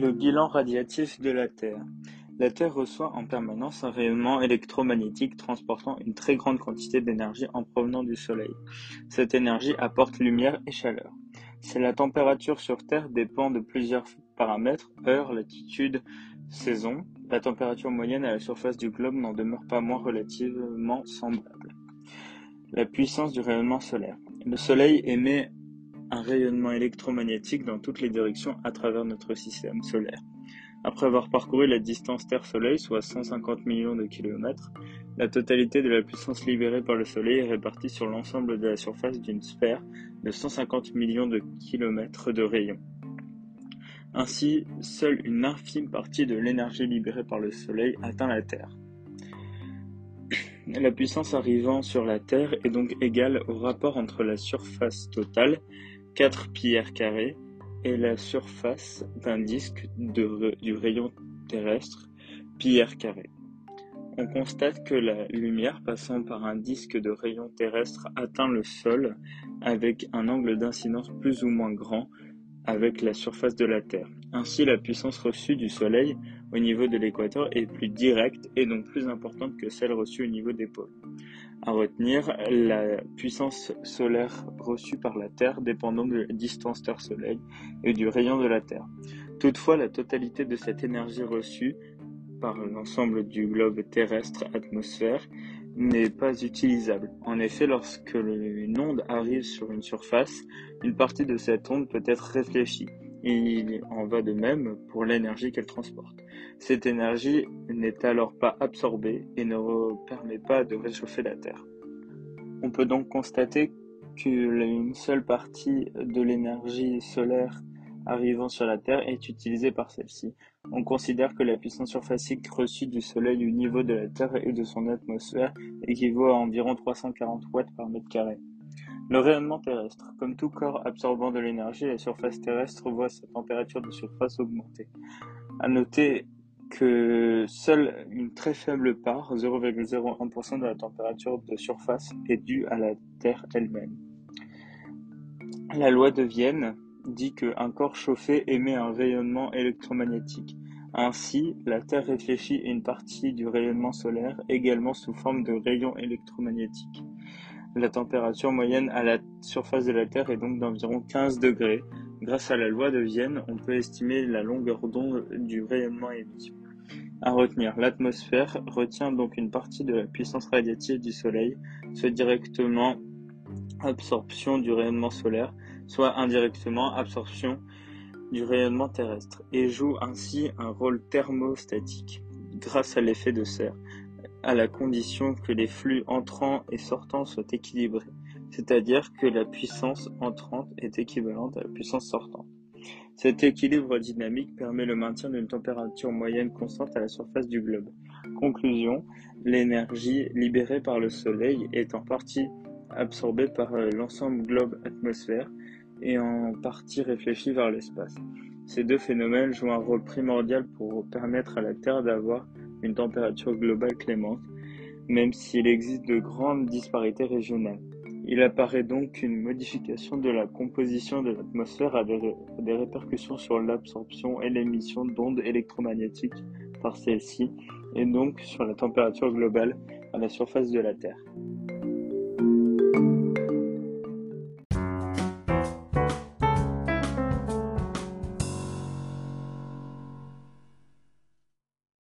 Le bilan radiatif de la Terre. La Terre reçoit en permanence un rayonnement électromagnétique transportant une très grande quantité d'énergie en provenant du Soleil. Cette énergie apporte lumière et chaleur. Si la température sur Terre dépend de plusieurs paramètres, heure, latitude, saison, la température moyenne à la surface du globe n'en demeure pas moins relativement semblable. La puissance du rayonnement solaire. Le Soleil émet un rayonnement électromagnétique dans toutes les directions à travers notre système solaire. Après avoir parcouru la distance Terre-Soleil, soit 150 millions de kilomètres, la totalité de la puissance libérée par le Soleil est répartie sur l'ensemble de la surface d'une sphère de 150 millions de kilomètres de rayon. Ainsi, seule une infime partie de l'énergie libérée par le Soleil atteint la Terre. La puissance arrivant sur la Terre est donc égale au rapport entre la surface totale, 4 pierres carrées, et la surface d'un disque du rayon terrestre, pierre carrée. On constate que la lumière passant par un disque de rayon terrestre atteint le sol avec un angle d'incidence plus ou moins grand avec la surface de la Terre. Ainsi, la puissance reçue du Soleil au niveau de l'équateur est plus directe et donc plus importante que celle reçue au niveau des pôles. À retenir, la puissance solaire reçue par la Terre dépend donc de la distance Terre-Soleil et du rayon de la Terre. Toutefois, la totalité de cette énergie reçue par l'ensemble du globe terrestre atmosphère n'est pas utilisable. En effet, lorsque une onde arrive sur une surface, une partie de cette onde peut être réfléchie. Il en va de même pour l'énergie qu'elle transporte. Cette énergie n'est alors pas absorbée et ne permet pas de réchauffer la Terre. On peut donc constater qu'une seule partie de l'énergie solaire arrivant sur la Terre est utilisée par celle-ci. On considère que la puissance surfacique reçue du Soleil au niveau de la Terre et de son atmosphère équivaut à environ 340 watts par mètre carré. Le rayonnement terrestre. Comme tout corps absorbant de l'énergie, la surface terrestre voit sa température de surface augmenter. À noter que seule une très faible part, 0,01% de la température de surface, est due à la Terre elle-même. La loi de Vienne dit qu'un corps chauffé émet un rayonnement électromagnétique. Ainsi, la Terre réfléchit une partie du rayonnement solaire, également sous forme de rayons électromagnétiques. La température moyenne à la surface de la Terre est donc d'environ 15 degrés. Grâce à la loi de Vienne, on peut estimer la longueur d'onde du rayonnement émis. À retenir, l'atmosphère retient donc une partie de la puissance radiative du Soleil, soit directement absorption du rayonnement solaire, soit indirectement absorption du rayonnement terrestre, et joue ainsi un rôle thermostatique grâce à l'effet de serre, à la condition que les flux entrants et sortants soient équilibrés, c'est-à-dire que la puissance entrante est équivalente à la puissance sortante. Cet équilibre dynamique permet le maintien d'une température moyenne constante à la surface du globe. Conclusion, l'énergie libérée par le Soleil est en partie absorbée par l'ensemble globe-atmosphère et en partie réfléchie vers l'espace. Ces deux phénomènes jouent un rôle primordial pour permettre à la Terre d'avoir une température globale clémente, même s'il existe de grandes disparités régionales. Il apparaît donc qu'une modification de la composition de l'atmosphère a des, répercussions sur l'absorption et l'émission d'ondes électromagnétiques par celle-ci, et donc sur la température globale à la surface de la Terre.